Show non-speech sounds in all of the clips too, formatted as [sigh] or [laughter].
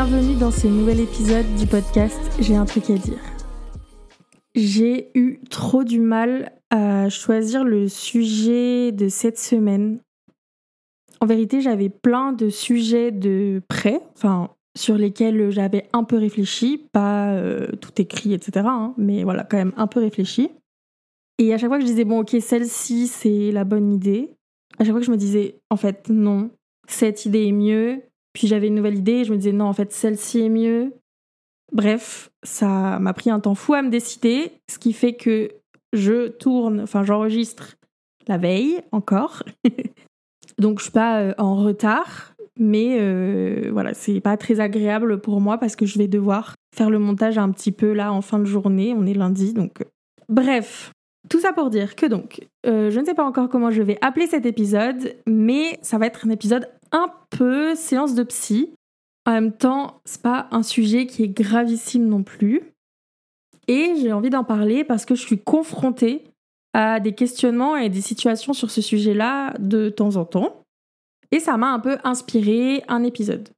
Bienvenue dans ce nouvel épisode du podcast J'ai un truc à dire. J'ai eu trop du mal à choisir le sujet de cette semaine. En vérité, j'avais plein de sujets de près, enfin sur lesquels j'avais un peu réfléchi, pas euh, tout écrit, etc. Hein, mais voilà, quand même un peu réfléchi. Et à chaque fois que je disais, bon, ok, celle-ci, c'est la bonne idée, à chaque fois que je me disais, en fait, non, cette idée est mieux, puis j'avais une nouvelle idée je me disais, non, en fait, celle-ci est mieux. Bref, ça m'a pris un temps fou à me décider, ce qui fait que je tourne, enfin, j'enregistre la veille encore. [laughs] Donc, je suis pas euh, en retard, mais euh, voilà, c'est pas très agréable pour moi parce que je vais devoir faire le montage un petit peu là en fin de journée. On est lundi, donc. Euh, bref, tout ça pour dire que donc, euh, je ne sais pas encore comment je vais appeler cet épisode, mais ça va être un épisode un peu séance de psy. En même temps, c'est pas un sujet qui est gravissime non plus. Et j'ai envie d'en parler parce que je suis confrontée à des questionnements et des situations sur ce sujet-là de temps en temps. Et ça m'a un peu inspiré un épisode.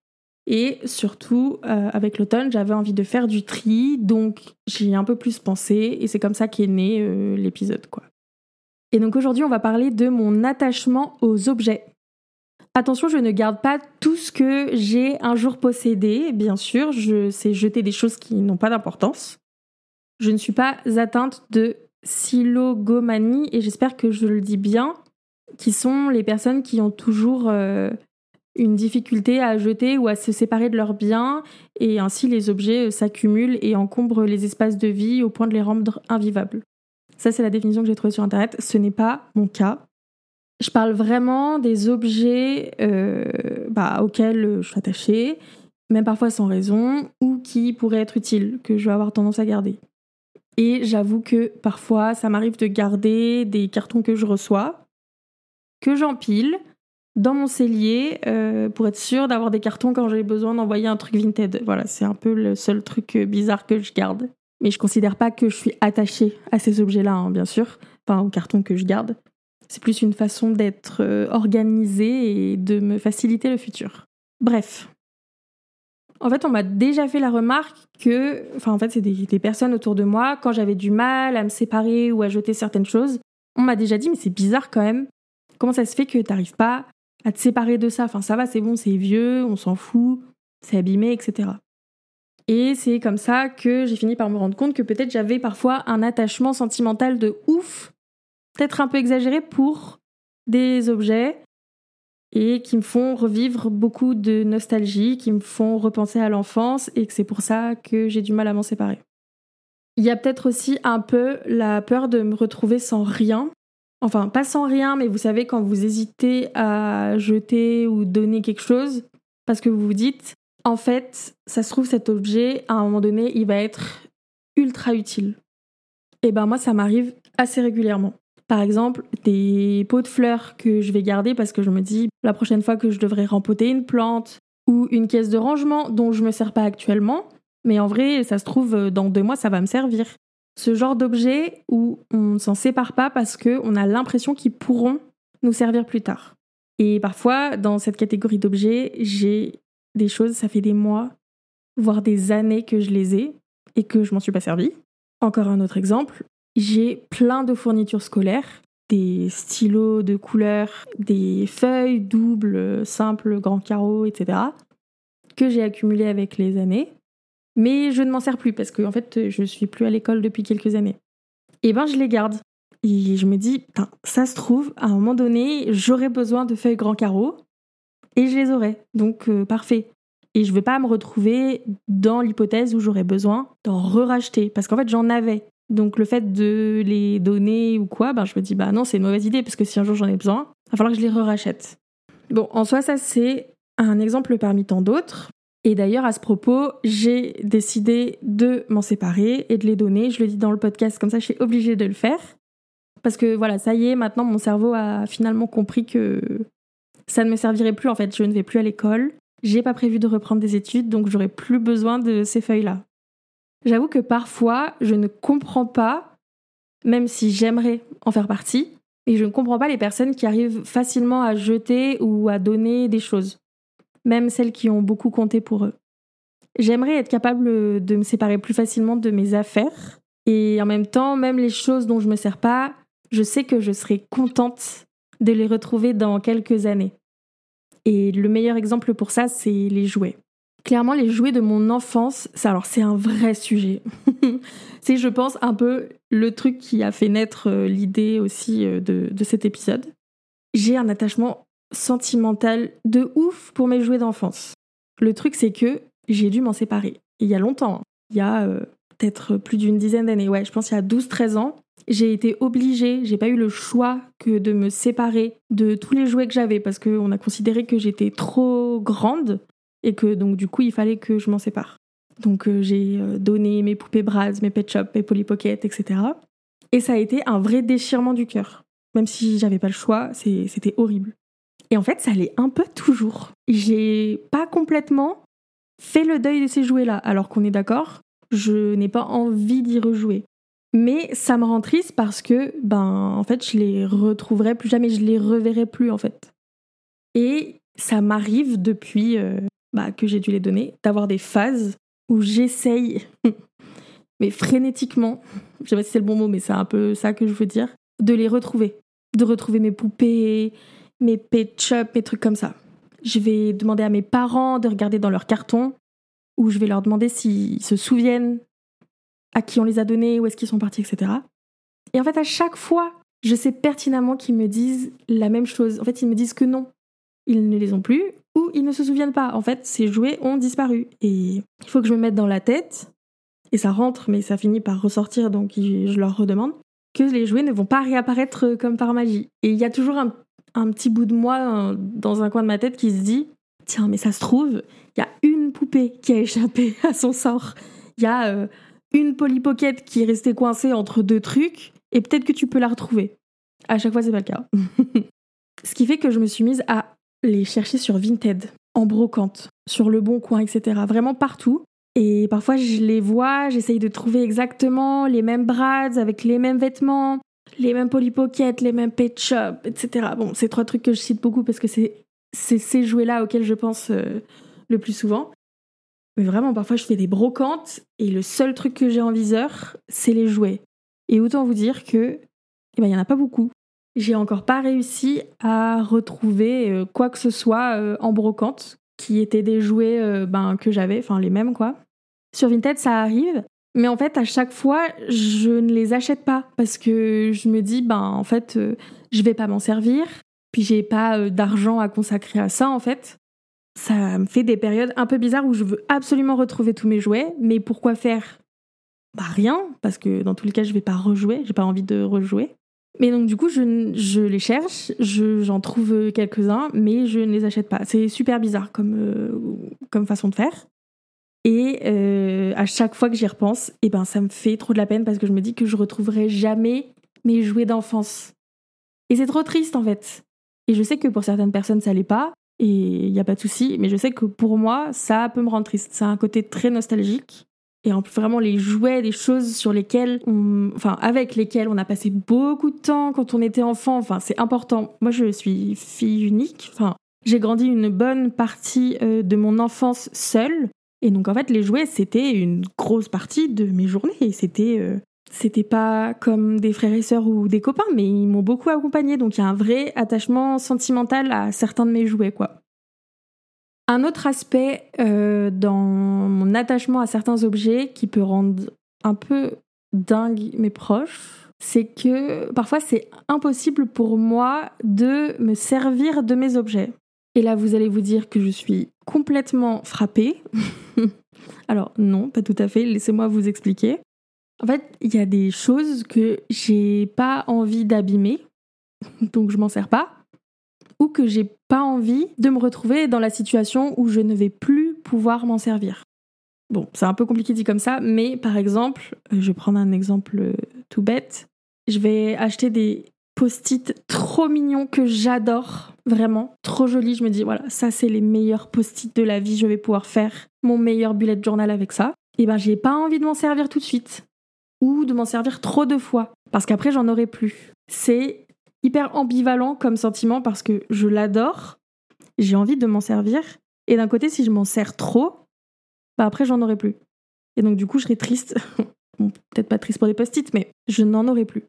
Et surtout, euh, avec l'automne, j'avais envie de faire du tri, donc j'ai un peu plus pensé, et c'est comme ça qu'est né euh, l'épisode, quoi. Et donc aujourd'hui, on va parler de mon attachement aux objets. Attention, je ne garde pas tout ce que j'ai un jour possédé, bien sûr, je sais jeter des choses qui n'ont pas d'importance. Je ne suis pas atteinte de silogomanie, et j'espère que je le dis bien, qui sont les personnes qui ont toujours euh, une difficulté à jeter ou à se séparer de leurs biens, et ainsi les objets euh, s'accumulent et encombrent les espaces de vie au point de les rendre invivables. Ça, c'est la définition que j'ai trouvée sur Internet. Ce n'est pas mon cas. Je parle vraiment des objets euh, bah, auxquels je suis attachée, même parfois sans raison, ou qui pourraient être utiles, que je vais avoir tendance à garder. Et j'avoue que parfois, ça m'arrive de garder des cartons que je reçois, que j'empile, dans mon cellier euh, pour être sûr d'avoir des cartons quand j'ai besoin d'envoyer un truc Vinted. Voilà, c'est un peu le seul truc euh, bizarre que je garde. Mais je considère pas que je suis attachée à ces objets-là, hein, bien sûr, enfin aux cartons que je garde. C'est plus une façon d'être euh, organisée et de me faciliter le futur. Bref. En fait, on m'a déjà fait la remarque que, enfin en fait, c'est des, des personnes autour de moi, quand j'avais du mal à me séparer ou à jeter certaines choses, on m'a déjà dit, mais c'est bizarre quand même, comment ça se fait que tu n'arrives pas à te séparer de ça? Enfin, ça va, c'est bon, c'est vieux, on s'en fout, c'est abîmé, etc. Et c'est comme ça que j'ai fini par me rendre compte que peut-être j'avais parfois un attachement sentimental de ouf, peut-être un peu exagéré pour des objets et qui me font revivre beaucoup de nostalgie, qui me font repenser à l'enfance et que c'est pour ça que j'ai du mal à m'en séparer. Il y a peut-être aussi un peu la peur de me retrouver sans rien Enfin, pas sans rien, mais vous savez, quand vous hésitez à jeter ou donner quelque chose, parce que vous vous dites, en fait, ça se trouve, cet objet, à un moment donné, il va être ultra utile. Et eh ben moi, ça m'arrive assez régulièrement. Par exemple, des pots de fleurs que je vais garder parce que je me dis, la prochaine fois que je devrais rempoter une plante, ou une caisse de rangement dont je me sers pas actuellement, mais en vrai, ça se trouve, dans deux mois, ça va me servir ce genre d'objet où on ne s'en sépare pas parce qu'on a l'impression qu'ils pourront nous servir plus tard. Et parfois, dans cette catégorie d'objets, j'ai des choses, ça fait des mois, voire des années que je les ai et que je m'en suis pas servi. Encore un autre exemple, j'ai plein de fournitures scolaires, des stylos de couleur, des feuilles doubles, simples, grands carreaux, etc., que j'ai accumulées avec les années mais je ne m'en sers plus parce que fait, je suis plus à l'école depuis quelques années. Et ben, je les garde. Et je me dis, ça se trouve, à un moment donné, j'aurai besoin de feuilles grands carreaux et je les aurai. Donc, euh, parfait. Et je ne vais pas me retrouver dans l'hypothèse où j'aurais besoin d'en re-racheter parce qu'en fait, j'en avais. Donc, le fait de les donner ou quoi, ben, je me dis, bah non, c'est une mauvaise idée parce que si un jour j'en ai besoin, il va falloir que je les re-rachète. Bon, en soi, ça, c'est un exemple parmi tant d'autres. Et d'ailleurs, à ce propos, j'ai décidé de m'en séparer et de les donner. Je le dis dans le podcast, comme ça, je suis obligée de le faire. Parce que voilà, ça y est, maintenant, mon cerveau a finalement compris que ça ne me servirait plus. En fait, je ne vais plus à l'école. J'ai pas prévu de reprendre des études, donc j'aurai plus besoin de ces feuilles-là. J'avoue que parfois, je ne comprends pas, même si j'aimerais en faire partie, et je ne comprends pas les personnes qui arrivent facilement à jeter ou à donner des choses. même celles qui ont beaucoup compté pour eux. J'aimerais être capable de me séparer plus facilement de mes affaires et en même temps, même les choses dont je me sers pas, je sais que je serai contente de les retrouver dans quelques années. Et le meilleur exemple pour ça, c'est les jouets. Clairement, les jouets de mon enfance, alors c'est un vrai sujet. [laughs] c'est, je pense, un peu le truc qui a fait naître euh, l'idée aussi euh, de, de cet épisode. J'ai un attachement sentimental de ouf pour mes jouets d'enfance. Le truc, c'est que j'ai dû m'en séparer. Il y a longtemps, hein. il y a euh, peut-être plus d'une dizaine d'années, ouais, je pense il y a 12-13 ans, j'ai été obligée, j'ai pas eu le choix que de me séparer de tous les jouets que j'avais parce qu'on a considéré que j'étais trop grande et que donc du coup il fallait que je m'en sépare. Donc euh, j'ai euh, donné mes poupées Bratz, mes Pet Shop, mes Polly Pocket, etc. Et ça a été un vrai déchirement du cœur. Même si j'avais pas le choix, c'était horrible. Et en fait, ça l'est un peu toujours. J'ai pas complètement fait le deuil de ces jouets-là, alors qu'on est d'accord, je n'ai pas envie d'y rejouer. Mais ça me rend triste parce que, ben, en fait, je les retrouverai plus jamais, je les reverrai plus, en fait. Et ça m'arrive depuis euh, bah, que j'ai dû les donner, d'avoir des phases où j'essaye, [laughs] mais frénétiquement, je sais pas si c'est le bon mot, mais c'est un peu ça que je veux dire, de les retrouver. De retrouver mes poupées, mes pet shop, mes trucs comme ça. Je vais demander à mes parents de regarder dans leur carton, ou je vais leur demander s'ils se souviennent à qui on les a donnés, où est-ce qu'ils sont partis, etc. Et en fait, à chaque fois, je sais pertinemment qu'ils me disent la même chose. En fait, ils me disent que non, ils ne les ont plus, ou ils ne se souviennent pas. En fait, ces jouets ont disparu. Et il faut que je me mette dans la tête, et ça rentre, mais ça finit par ressortir, donc je leur redemande, que les jouets ne vont pas réapparaître comme par magie. Et il y a toujours un, petit bout de moi dans un coin de ma tête qui se dit, tiens, mais ça se trouve, il y a une poupée qui a échappé [laughs] à son sort. Il y a... Euh, une Polly Pocket qui est restée coincée entre deux trucs, et peut-être que tu peux la retrouver. À chaque fois, c'est pas le cas. [laughs] Ce qui fait que je me suis mise à les chercher sur Vinted, en brocante, sur le bon coin, etc. Vraiment partout. Et parfois, je les vois, j'essaye de trouver exactement les mêmes brads avec les mêmes vêtements, les mêmes Polly Pocket, les mêmes Pet Shop, etc. Bon, c'est trois trucs que je cite beaucoup parce que c'est ces jouets-là auxquels je pense euh, le plus souvent. Mais vraiment, parfois, je fais des brocantes et le seul truc que j'ai en viseur, c'est les jouets. Et autant vous dire que, eh ben, n'y en a pas beaucoup. J'ai encore pas réussi à retrouver euh, quoi que ce soit euh, en brocante qui étaient des jouets euh, ben, que j'avais, enfin les mêmes quoi. Sur Vinted, ça arrive, mais en fait, à chaque fois, je ne les achète pas parce que je me dis, ben en fait, je vais pas m'en servir, puis j'ai pas d'argent à consacrer à ça en fait ça me fait des périodes un peu bizarres où je veux absolument retrouver tous mes jouets, mais pourquoi faire? Bah rien, parce que dans tous les cas, je vais pas rejouer, j'ai pas envie de rejouer. Mais donc du coup, je, les cherche, j'en trouve quelques-uns, mais je ne les achète pas. C'est super bizarre comme, euh, façon de faire. Et euh, à chaque fois que j'y repense, eh ben, ça me fait trop de la peine parce que je me dis que je retrouverai jamais mes jouets d'enfance. Et c'est trop triste en fait. Et je sais que pour certaines personnes, ça l'est pas et il n'y a pas de souci. Mais je sais que pour moi, ça peut me rendre triste. C'est un côté très nostalgique. Et en plus, vraiment, les jouets, les choses sur lesquelles, enfin, avec lesquelles on a passé beaucoup de temps quand on était enfant, enfin, c'est important. Moi, je suis fille unique. Enfin, j'ai grandi une bonne partie euh, de mon enfance seule. Et donc, en fait, les jouets, c'était une grosse partie de mes journées. C'était euh, c'était pas comme des frères et sœurs ou des copains, mais ils m'ont beaucoup accompagné, donc il y a un vrai attachement sentimental à certains de mes jouets, quoi. Un autre aspect euh, dans mon attachement à certains objets qui peut rendre un peu dingue mes proches, c'est que parfois c'est impossible pour moi de me servir de mes objets. Et là, vous allez vous dire que je suis complètement frappée. [laughs] Alors non, pas tout à fait, laissez-moi vous expliquer. En fait, il y a des choses que j'ai pas envie d'abîmer, [laughs] donc je m'en sers pas, ou que j'ai pas envie de me retrouver dans la situation où je ne vais plus pouvoir m'en servir. Bon, c'est un peu compliqué dit comme ça, mais par exemple, euh, je vais prendre un exemple euh, tout bête. Je vais acheter des post-it trop mignons que j'adore, vraiment, trop jolis. Je me dis, voilà, ça c'est les meilleurs post-it de la vie, je vais pouvoir faire mon meilleur bullet journal avec ça. Et ben, j'ai pas envie de m'en servir tout de suite ou de m'en servir trop de fois, parce qu'après j'en aurai plus. C'est hyper ambivalent comme sentiment parce que je l'adore, j'ai envie de m'en servir, Et d'un côté, si je m'en sers trop, bah après, j'en aurai plus. Et donc, du coup, je serai triste. [laughs] peut-être pas triste pour les post-it, mais je n'en aurai plus.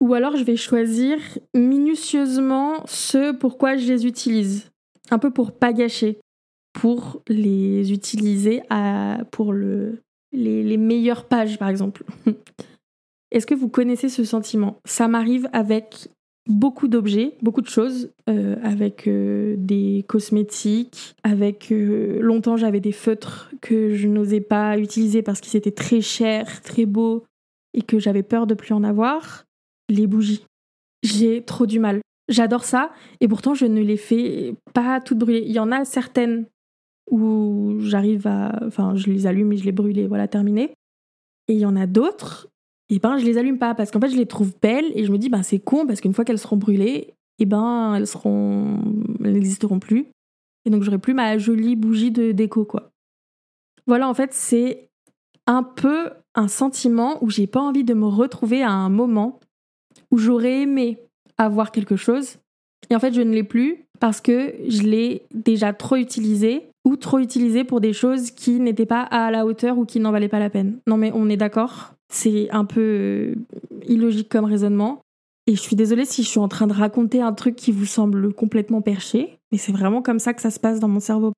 Ou alors, je vais choisir minutieusement ce pourquoi je les utilise. Un peu pour pas gâcher. Pour les utiliser à, pour le, les, les meilleures pages, par exemple. [laughs] Est-ce que vous connaissez ce sentiment? Ça m'arrive avec beaucoup d'objets, beaucoup de choses, euh, avec euh, des cosmétiques, avec euh, longtemps j'avais des feutres que je n'osais pas utiliser parce qu'ils étaient très chers, très beaux et que j'avais peur de plus en avoir. Les bougies. J'ai trop du mal. J'adore ça et pourtant je ne les fais pas toutes brûler. Il y en a certaines où j'arrive à, enfin je les allume et je les brûle voilà terminé. Et il y en a d'autres et ben je les allume pas parce qu'en fait je les trouve belles et je me dis ben c'est con parce qu'une fois qu'elles seront brûlées, et ben elles seront elles n'existeront plus et donc j'aurai plus ma jolie bougie de déco quoi. Voilà en fait c'est un peu un sentiment où j'ai pas envie de me retrouver à un moment où j'aurais aimé avoir quelque chose et en fait je ne l'ai plus parce que je l'ai déjà trop utilisé ou trop utilisé pour des choses qui n'étaient pas à la hauteur ou qui n'en valaient pas la peine. Non mais on est d'accord c'est un peu euh, illogique comme raisonnement. Et je suis désolée si je suis en train de raconter un truc qui vous semble complètement perché, mais c'est vraiment comme ça que ça se passe dans mon cerveau.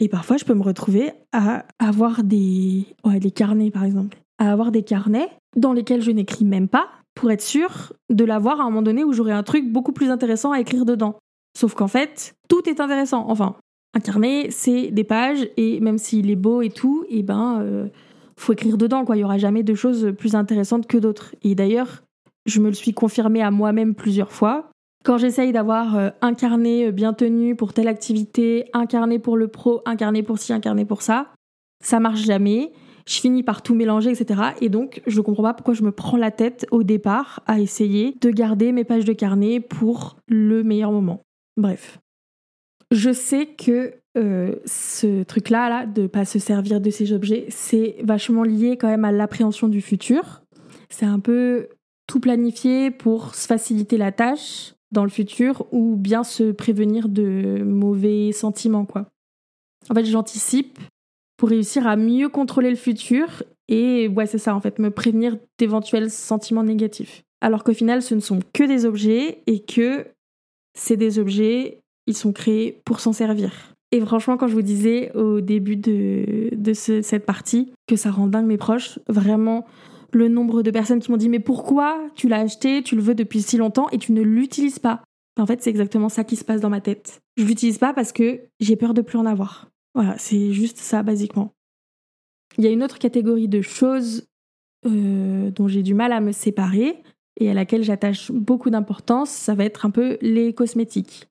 Et parfois, je peux me retrouver à avoir des, ouais, des carnets, par exemple. À avoir des carnets dans lesquels je n'écris même pas pour être sûr de l'avoir à un moment donné où j'aurai un truc beaucoup plus intéressant à écrire dedans. Sauf qu'en fait, tout est intéressant. Enfin, un carnet, c'est des pages et même s'il est beau et tout, et eh ben, euh, faut écrire dedans, quoi. Il y aura jamais de choses plus intéressantes que d'autres. Et d'ailleurs, je me le suis confirmé à moi-même plusieurs fois. Quand j'essaye d'avoir euh, un carnet euh, bien tenu pour telle activité, un carnet pour le pro, un carnet pour ci, un carnet pour ça, ça marche jamais. Je finis par tout mélanger, etc. Et donc, je ne comprends pas pourquoi je me prends la tête au départ à essayer de garder mes pages de carnet pour le meilleur moment. Bref. Je sais que euh, ce truc-là, là, de pas se servir de ces objets, c'est vachement lié quand même à l'appréhension du futur. C'est un peu tout planifier pour se faciliter la tâche dans le futur ou bien se prévenir de mauvais sentiments, quoi. En fait, j'anticipe pour réussir à mieux contrôler le futur et ouais, c'est ça en fait, me prévenir d'éventuels sentiments négatifs. Alors qu'au final, ce ne sont que des objets et que c'est des objets, ils sont créés pour s'en servir. Et franchement, quand je vous disais au début de, de cette partie que ça rend dingue mes proches, vraiment le nombre de personnes qui m'ont dit mais pourquoi tu l'as acheté, tu le veux depuis si longtemps et tu ne l'utilises pas? En fait, c'est exactement ça qui se passe dans ma tête. Je l'utilise pas parce que j'ai peur de plus en avoir. Voilà, c'est juste ça basiquement. Il y a une autre catégorie de choses euh, dont j'ai du mal à me séparer et à laquelle j'attache beaucoup d'importance, ça va être un peu les cosmétiques.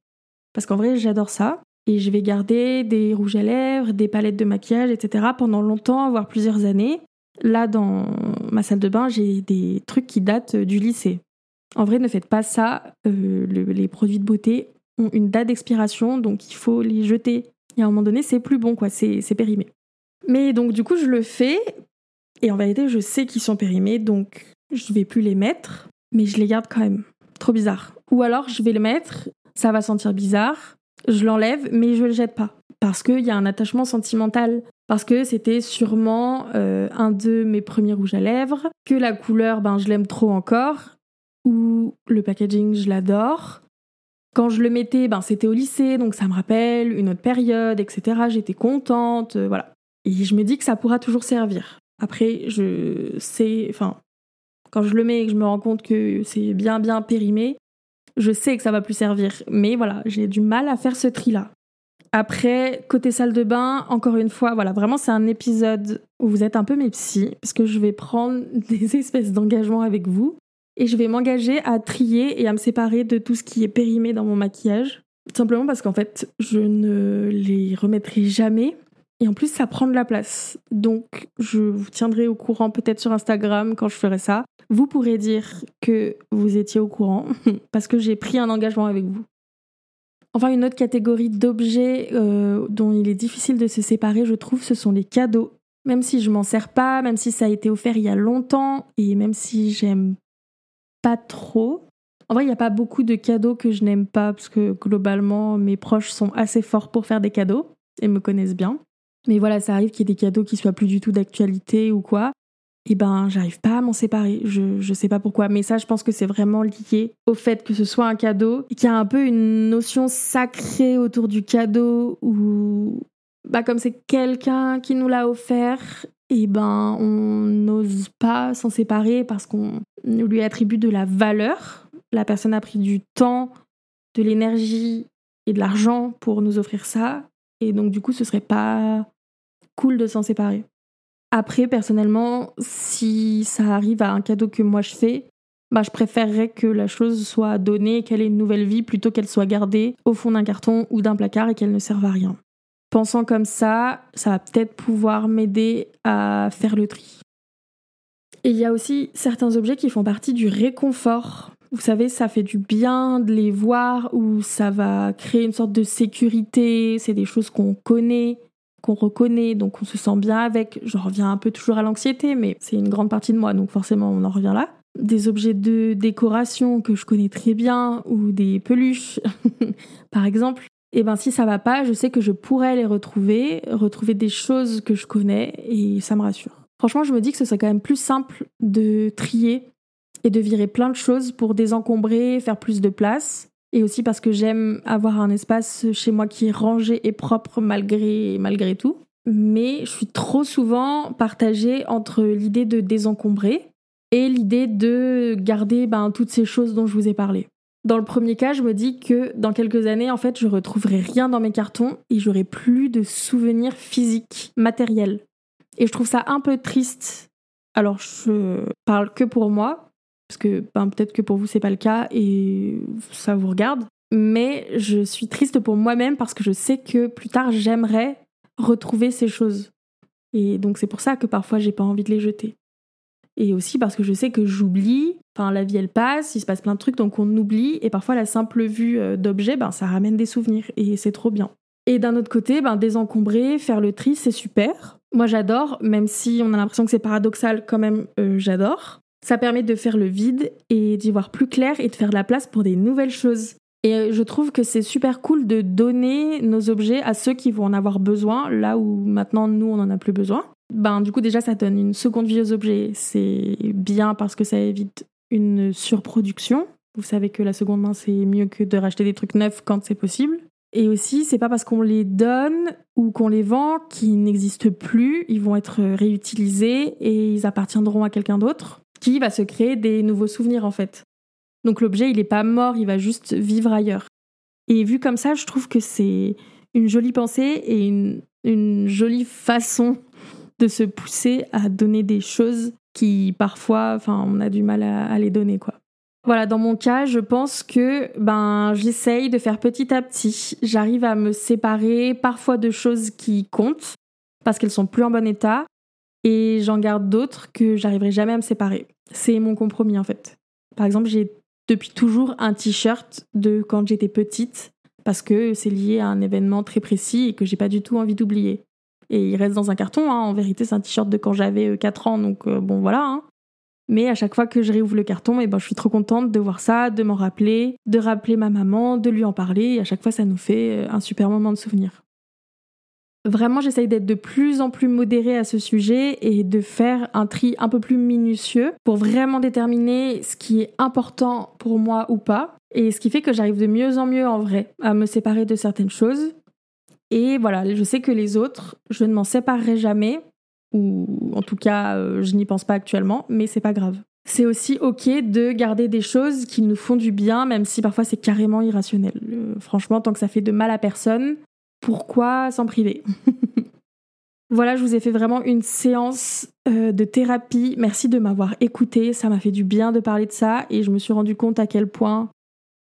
Parce qu'en vrai, j'adore ça. Et je vais garder des rouges à lèvres, des palettes de maquillage, etc. pendant longtemps, voire plusieurs années. Là, dans ma salle de bain, j'ai des trucs qui datent du lycée. En vrai, ne faites pas ça. Euh, les produits de beauté ont une date d'expiration, donc il faut les jeter. Et à un moment donné, c'est plus bon, quoi. C'est périmé. Mais donc, du coup, je le fais. Et en vérité, je sais qu'ils sont périmés, donc je vais plus les mettre. Mais je les garde quand même. Trop bizarre. Ou alors, je vais les mettre, ça va sentir bizarre je l'enlève, mais je le jette pas. Parce qu'il y a un attachement sentimental. Parce que c'était sûrement euh, un de mes premiers rouges à lèvres, que la couleur, ben, je l'aime trop encore, ou le packaging, je l'adore. Quand je le mettais, ben, c'était au lycée, donc ça me rappelle une autre période, etc. J'étais contente, euh, voilà. Et je me dis que ça pourra toujours servir. Après, je sais, enfin, quand je le mets et que je me rends compte que c'est bien bien périmé, je sais que ça va plus servir. Mais voilà, j'ai du mal à faire ce tri-là. Après, côté salle de bain, encore une fois, voilà, vraiment c'est un épisode où vous êtes un peu mes psys, parce que je vais prendre [laughs] des espèces d'engagement avec vous, et je vais m'engager à trier et à me séparer de tout ce qui est périmé dans mon maquillage. Simplement parce qu'en fait, je ne les remettrai jamais. Et en plus, ça prend de la place. Donc, je vous tiendrai au courant peut-être sur Instagram quand je ferai ça. Vous pourrez dire que vous étiez au courant [laughs] parce que j'ai pris un engagement avec vous. Enfin, une autre catégorie d'objets euh, dont il est difficile de se séparer, je trouve, ce sont les cadeaux. Même si je m'en sers pas, même si ça a été offert il y a longtemps et même si j'aime pas trop. En vrai, il n'y a pas beaucoup de cadeaux que je n'aime pas parce que globalement, mes proches sont assez forts pour faire des cadeaux. et me connaissent bien. Mais voilà, ça arrive qu'il y ait des cadeaux qui soient plus du tout d'actualité ou quoi. Et ben, j'arrive pas à m'en séparer. Je, je sais pas pourquoi. Mais ça, je pense que c'est vraiment lié au fait que ce soit un cadeau qu'il y a un peu une notion sacrée autour du cadeau où, bah, comme c'est quelqu'un qui nous l'a offert, et ben, on n'ose pas s'en séparer parce qu'on lui attribue de la valeur. La personne a pris du temps, de l'énergie et de l'argent pour nous offrir ça. Et donc, du coup, ce serait pas cool de s'en séparer. Après, personnellement, si ça arrive à un cadeau que moi je fais, bah, je préférerais que la chose soit donnée, qu'elle ait une nouvelle vie, plutôt qu'elle soit gardée au fond d'un carton ou d'un placard et qu'elle ne serve à rien. Pensant comme ça, ça va peut-être pouvoir m'aider à faire le tri. Et il y a aussi certains objets qui font partie du réconfort. Vous savez, ça fait du bien de les voir ou ça va créer une sorte de sécurité. C'est des choses qu'on connaît, qu'on reconnaît, donc on se sent bien avec. Je reviens un peu toujours à l'anxiété, mais c'est une grande partie de moi, donc forcément on en revient là. Des objets de décoration que je connais très bien ou des peluches, [laughs] par exemple. Et eh ben si ça va pas, je sais que je pourrais les retrouver, retrouver des choses que je connais et ça me rassure. Franchement, je me dis que ce serait quand même plus simple de trier et de virer plein de choses pour désencombrer, faire plus de place. Et aussi parce que j'aime avoir un espace chez moi qui est rangé et propre malgré, malgré tout. Mais je suis trop souvent partagée entre l'idée de désencombrer et l'idée de garder ben, toutes ces choses dont je vous ai parlé. Dans le premier cas, je me dis que dans quelques années, en fait, je retrouverai rien dans mes cartons et j'aurai plus de souvenirs physiques, matériels. Et je trouve ça un peu triste. Alors, je parle que pour moi, parce que ben, peut-être que pour vous c'est pas le cas et ça vous regarde. Mais je suis triste pour moi-même parce que je sais que plus tard j'aimerais retrouver ces choses. Et donc c'est pour ça que parfois j'ai pas envie de les jeter. Et aussi parce que je sais que j'oublie, enfin la vie elle passe, il se passe plein de trucs donc on oublie et parfois la simple vue euh, d'objets ben ça ramène des souvenirs et c'est trop bien. Et d'un autre côté, ben désencombrer, faire le tri, c'est super. Moi j'adore, même si on a l'impression que c'est paradoxal, quand même euh, j'adore. Ça permet de faire le vide et d'y voir plus clair et de faire de la place pour des nouvelles choses. Et euh, je trouve que c'est super cool de donner nos objets à ceux qui vont en avoir besoin, là où maintenant nous on en a plus besoin. Ben du coup déjà ça donne une seconde vie aux objets, c'est bien parce que ça évite une surproduction. Vous savez que la seconde main c'est mieux que de racheter des trucs neufs quand c'est possible. Et aussi, c'est pas parce qu'on les donne ou qu'on les vend qu'ils n'existent plus, ils vont être réutilisés et ils appartiendront à quelqu'un d'autre qui va se créer des nouveaux souvenirs en fait. Donc l'objet, il n'est pas mort, il va juste vivre ailleurs. Et vu comme ça, je trouve que c'est une jolie pensée et une, jolie façon de se pousser à donner des choses qui parfois, enfin, on a du mal à, les donner quoi. Voilà, dans mon cas, je pense que ben j'essaye de faire petit à petit. J'arrive à me séparer parfois de choses qui comptent parce qu'elles sont plus en bon état et j'en garde d'autres que j'arriverai jamais à me séparer. C'est mon compromis en fait. Par exemple, j'ai depuis toujours un t-shirt de quand j'étais petite parce que c'est lié à un événement très précis et que j'ai pas du tout envie d'oublier. Et il reste dans un carton, hein. en vérité c'est un t-shirt de quand j'avais 4 euh, ans, donc euh, bon voilà. Hein. Mais à chaque fois que je réouvre le carton, eh ben, je suis trop contente de voir ça, de m'en rappeler, de rappeler ma maman, de lui en parler, à chaque fois ça nous fait euh, un super moment de souvenir. Vraiment, j'essaye d'être de plus en plus modérée à ce sujet et de faire un tri un peu plus minutieux pour vraiment déterminer ce qui est important pour moi ou pas. Et ce qui fait que j'arrive de mieux en mieux en vrai à me séparer de certaines choses. Et voilà, je sais que les autres, je ne m'en séparerai jamais, ou en tout cas, euh, je n'y pense pas actuellement, mais c'est pas grave. C'est aussi ok de garder des choses qui nous font du bien, même si parfois c'est carrément irrationnel. Euh, franchement, tant que ça fait de mal à personne, pourquoi s'en priver [laughs] Voilà, je vous ai fait vraiment une séance euh, de thérapie. Merci de m'avoir écouté. Ça m'a fait du bien de parler de ça et je me suis rendu compte à quel point,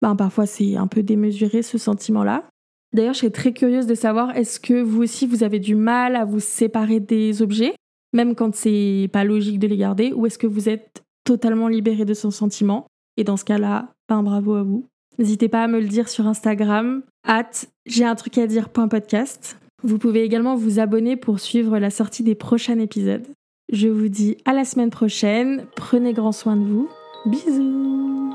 ben, parfois c'est un peu démesuré ce sentiment-là. D'ailleurs, je serais très curieuse de savoir est-ce que vous aussi vous avez du mal à vous séparer des objets, même quand c'est pas logique de les garder, ou est-ce que vous êtes totalement libéré de son sentiment? Et dans ce cas-là, ben bravo à vous. N'hésitez pas à me le dire sur Instagram, at j'ai un truc à dire.podcast. Vous pouvez également vous abonner pour suivre la sortie des prochains épisodes. Je vous dis à la semaine prochaine, prenez grand soin de vous. Bisous